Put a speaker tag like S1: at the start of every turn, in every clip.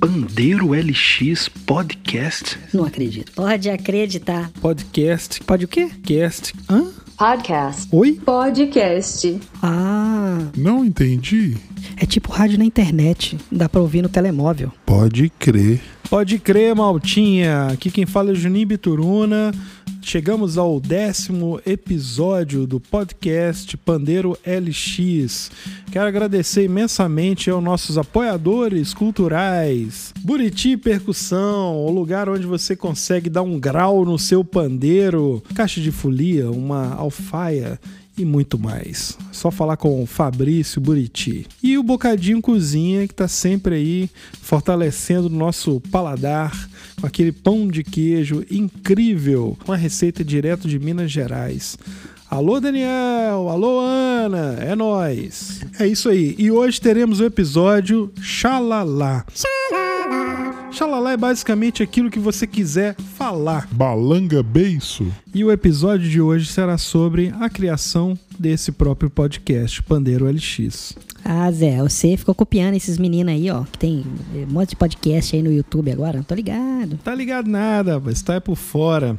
S1: Pandeiro LX Podcast?
S2: Não acredito. Pode acreditar.
S3: Podcast.
S2: Pode o quê?
S3: Cast. Hã?
S4: Podcast.
S3: Oi?
S4: Podcast.
S2: Ah,
S5: Não entendi.
S2: é tipo rádio na internet. Dá pra ouvir no telemóvel.
S5: Pode crer.
S3: Pode crer, Maltinha. Aqui quem fala é Juninho Bituruna. Chegamos ao décimo episódio do podcast Pandeiro LX. Quero agradecer imensamente aos nossos apoiadores culturais. Buriti Percussão, o lugar onde você consegue dar um grau no seu pandeiro. Caixa de folia, uma alfaia e muito mais. Só falar com o Fabrício Buriti. E o Bocadinho Cozinha, que está sempre aí fortalecendo o nosso paladar com aquele pão de queijo incrível, com a receita direto de Minas Gerais. Alô, Daniel! Alô, Ana! É nós. É isso aí. E hoje teremos o episódio Xalala. Xalala é basicamente aquilo que você quiser falar.
S5: Balanga beiço.
S3: E o episódio de hoje será sobre a criação desse próprio podcast, Pandeiro LX.
S2: Ah, Zé, você ficou copiando esses meninos aí, ó. Que tem um monte de podcast aí no YouTube agora. Não tô ligado.
S3: Tá ligado nada, mas tá por fora.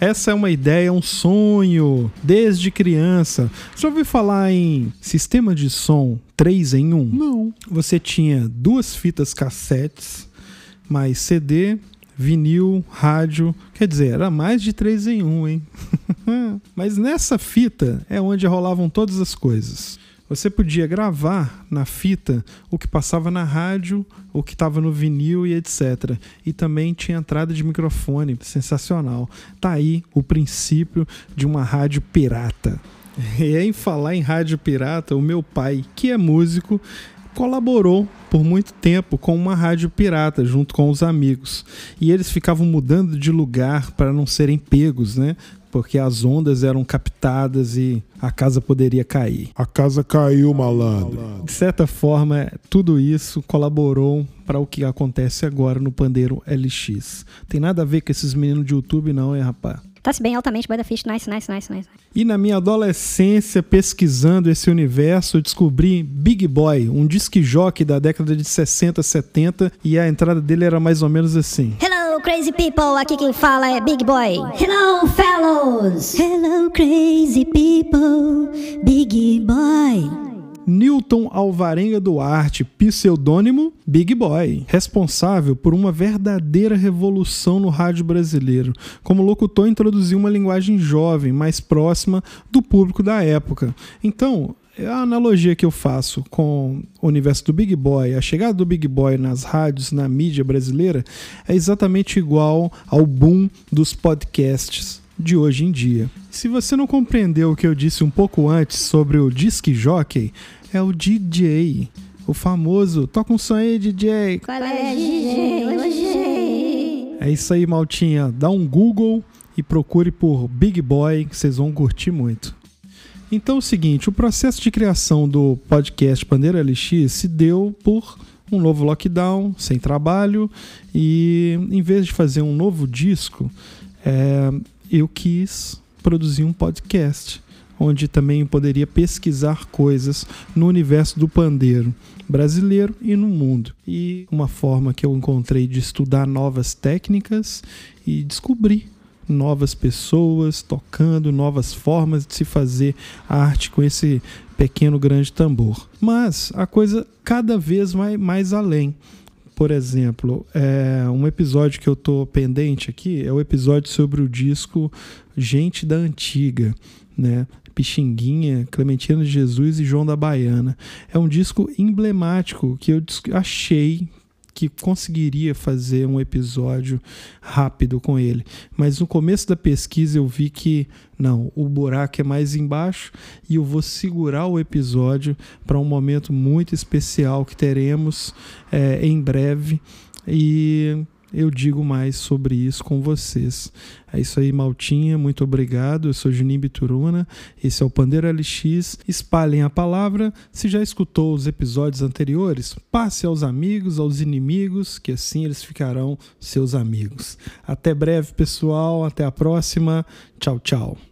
S3: Essa é uma ideia, um sonho, desde criança. Já ouviu falar em sistema de som 3 em 1?
S5: Não.
S3: Você tinha duas fitas cassetes, mais CD, vinil, rádio. Quer dizer, era mais de 3 em 1, hein? Mas nessa fita é onde rolavam todas as coisas. Você podia gravar na fita o que passava na rádio, o que estava no vinil e etc. E também tinha entrada de microfone, sensacional. Tá aí o princípio de uma rádio pirata. E em falar em rádio pirata, o meu pai, que é músico, colaborou por muito tempo com uma rádio pirata junto com os amigos. E eles ficavam mudando de lugar para não serem pegos, né? Porque as ondas eram captadas e a casa poderia cair.
S5: A casa caiu, malandro.
S3: De certa forma, tudo isso colaborou para o que acontece agora no Pandeiro LX. Tem nada a ver com esses meninos de YouTube, não, hein, rapaz?
S2: Tá-se bem altamente, Boy da Fish. Nice, nice, nice, nice.
S3: E na minha adolescência, pesquisando esse universo, eu descobri Big Boy, um disc jockey da década de 60, 70, e a entrada dele era mais ou menos assim.
S2: Hello, crazy people. Aqui quem fala é Big Boy. Hello, fellows. Hello, crazy people. Big Boy.
S3: Newton Alvarenga Duarte, pseudônimo Big Boy, responsável por uma verdadeira revolução no rádio brasileiro. Como locutor, introduziu uma linguagem jovem, mais próxima do público da época. Então, a analogia que eu faço com o universo do Big Boy, a chegada do Big Boy nas rádios, na mídia brasileira, é exatamente igual ao boom dos podcasts de hoje em dia. Se você não compreendeu o que eu disse um pouco antes sobre o disc jockey, é o DJ, o famoso toca um som aí, DJ.
S2: Qual é, DJ?
S3: É isso aí, maltinha. Dá um Google e procure por Big Boy, que vocês vão curtir muito. Então é o seguinte, o processo de criação do podcast Pandeira LX se deu por um novo lockdown, sem trabalho, e em vez de fazer um novo disco, é, eu quis produzir um podcast, onde também poderia pesquisar coisas no universo do pandeiro brasileiro e no mundo. E uma forma que eu encontrei de estudar novas técnicas e descobrir novas pessoas tocando, novas formas de se fazer arte com esse pequeno grande tambor. Mas a coisa cada vez vai mais além. Por exemplo, é, um episódio que eu tô pendente aqui é o episódio sobre o disco Gente da Antiga, né? Pixinguinha, Clementina de Jesus e João da Baiana. É um disco emblemático que eu achei que conseguiria fazer um episódio rápido com ele. Mas no começo da pesquisa eu vi que não, o buraco é mais embaixo e eu vou segurar o episódio para um momento muito especial que teremos é, em breve. E eu digo mais sobre isso com vocês. É isso aí, Maltinha. Muito obrigado. Eu sou Juninho Bituruna. Esse é o Pandeiro LX. Espalhem a palavra. Se já escutou os episódios anteriores, passe aos amigos, aos inimigos, que assim eles ficarão seus amigos. Até breve, pessoal. Até a próxima. Tchau, tchau.